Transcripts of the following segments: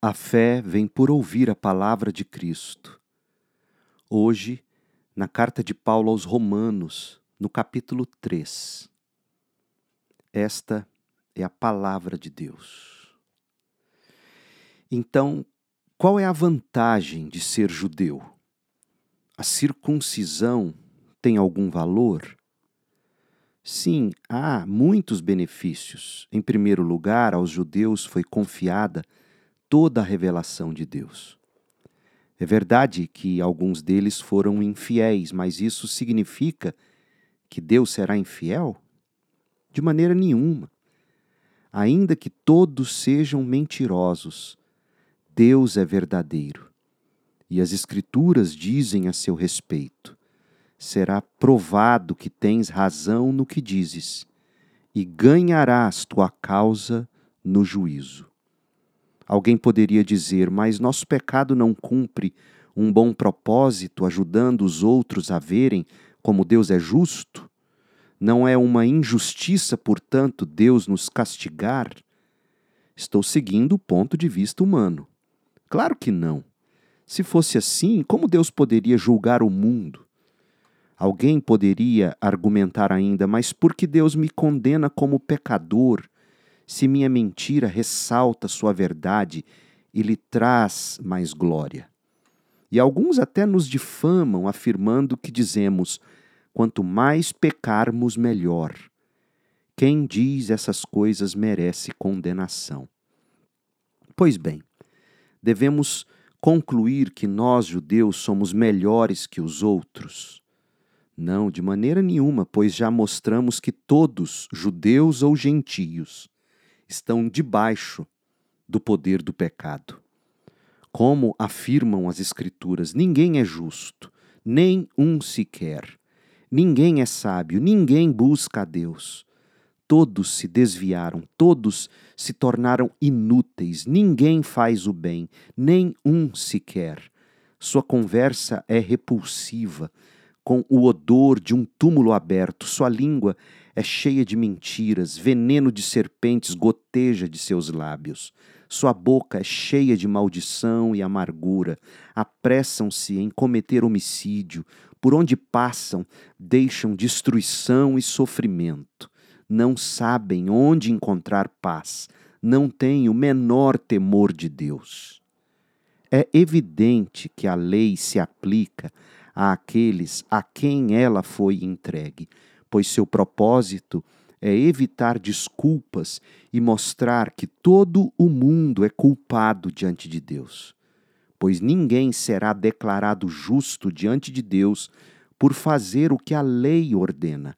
A fé vem por ouvir a palavra de Cristo. Hoje, na carta de Paulo aos Romanos, no capítulo 3. Esta é a palavra de Deus. Então, qual é a vantagem de ser judeu? A circuncisão tem algum valor? Sim, há muitos benefícios. Em primeiro lugar, aos judeus foi confiada toda a revelação de Deus. É verdade que alguns deles foram infiéis, mas isso significa que Deus será infiel? De maneira nenhuma. Ainda que todos sejam mentirosos, Deus é verdadeiro. E as Escrituras dizem a seu respeito: será provado que tens razão no que dizes, e ganharás tua causa no juízo. Alguém poderia dizer, mas nosso pecado não cumpre um bom propósito, ajudando os outros a verem como Deus é justo? Não é uma injustiça, portanto, Deus nos castigar? Estou seguindo o ponto de vista humano. Claro que não. Se fosse assim, como Deus poderia julgar o mundo? Alguém poderia argumentar ainda, mas por que Deus me condena como pecador se minha mentira ressalta sua verdade e lhe traz mais glória. E alguns até nos difamam, afirmando que dizemos: quanto mais pecarmos, melhor. Quem diz essas coisas merece condenação. Pois bem, devemos concluir que nós, judeus, somos melhores que os outros? Não, de maneira nenhuma, pois já mostramos que todos, judeus ou gentios, estão debaixo do poder do pecado. Como afirmam as Escrituras, ninguém é justo, nem um sequer. Ninguém é sábio, ninguém busca a Deus. Todos se desviaram, todos se tornaram inúteis, ninguém faz o bem, nem um sequer. Sua conversa é repulsiva, com o odor de um túmulo aberto, sua língua é cheia de mentiras, veneno de serpentes goteja de seus lábios. Sua boca é cheia de maldição e amargura. Apressam-se em cometer homicídio. Por onde passam, deixam destruição e sofrimento. Não sabem onde encontrar paz. Não têm o menor temor de Deus. É evidente que a lei se aplica àqueles a quem ela foi entregue pois seu propósito é evitar desculpas e mostrar que todo o mundo é culpado diante de Deus. Pois ninguém será declarado justo diante de Deus por fazer o que a lei ordena.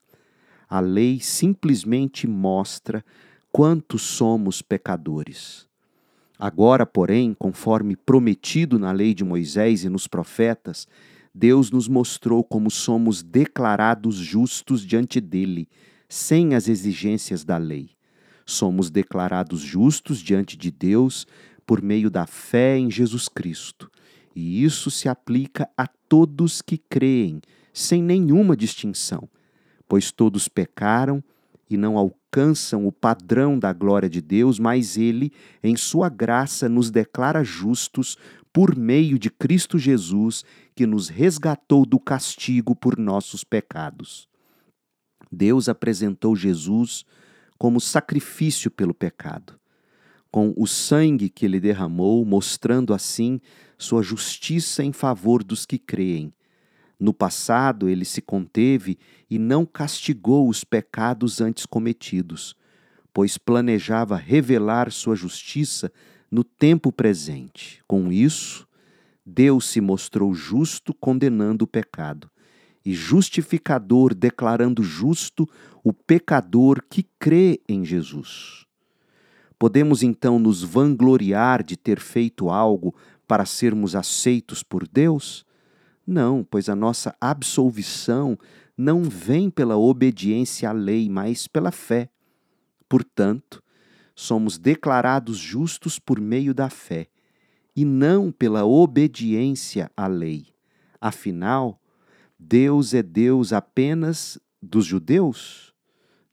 A lei simplesmente mostra quanto somos pecadores. Agora, porém, conforme prometido na lei de Moisés e nos profetas, Deus nos mostrou como somos declarados justos diante dele, sem as exigências da lei. Somos declarados justos diante de Deus por meio da fé em Jesus Cristo. E isso se aplica a todos que creem, sem nenhuma distinção, pois todos pecaram e não alcançam o padrão da glória de Deus, mas Ele, em Sua graça, nos declara justos por meio de Cristo Jesus, que nos resgatou do castigo por nossos pecados. Deus apresentou Jesus como sacrifício pelo pecado, com o sangue que ele derramou, mostrando assim sua justiça em favor dos que creem. No passado, ele se conteve e não castigou os pecados antes cometidos, pois planejava revelar sua justiça no tempo presente. Com isso, Deus se mostrou justo condenando o pecado e justificador declarando justo o pecador que crê em Jesus. Podemos então nos vangloriar de ter feito algo para sermos aceitos por Deus? Não, pois a nossa absolvição não vem pela obediência à lei, mas pela fé. Portanto, somos declarados justos por meio da fé e não pela obediência à lei. Afinal, Deus é Deus apenas dos judeus?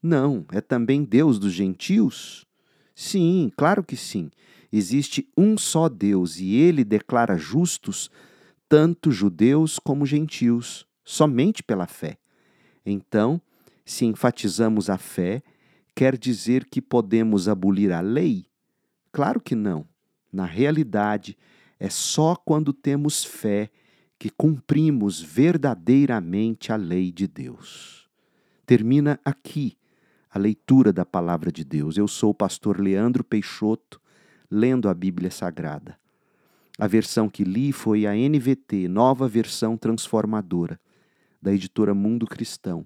Não, é também Deus dos gentios? Sim, claro que sim. existe um só Deus e ele declara justos tanto judeus como gentios, somente pela fé. Então, se enfatizamos a fé, quer dizer que podemos abolir a lei? Claro que não. Na realidade, é só quando temos fé que cumprimos verdadeiramente a lei de Deus. Termina aqui a leitura da palavra de Deus. Eu sou o pastor Leandro Peixoto, lendo a Bíblia Sagrada. A versão que li foi a NVT, Nova Versão Transformadora, da editora Mundo Cristão.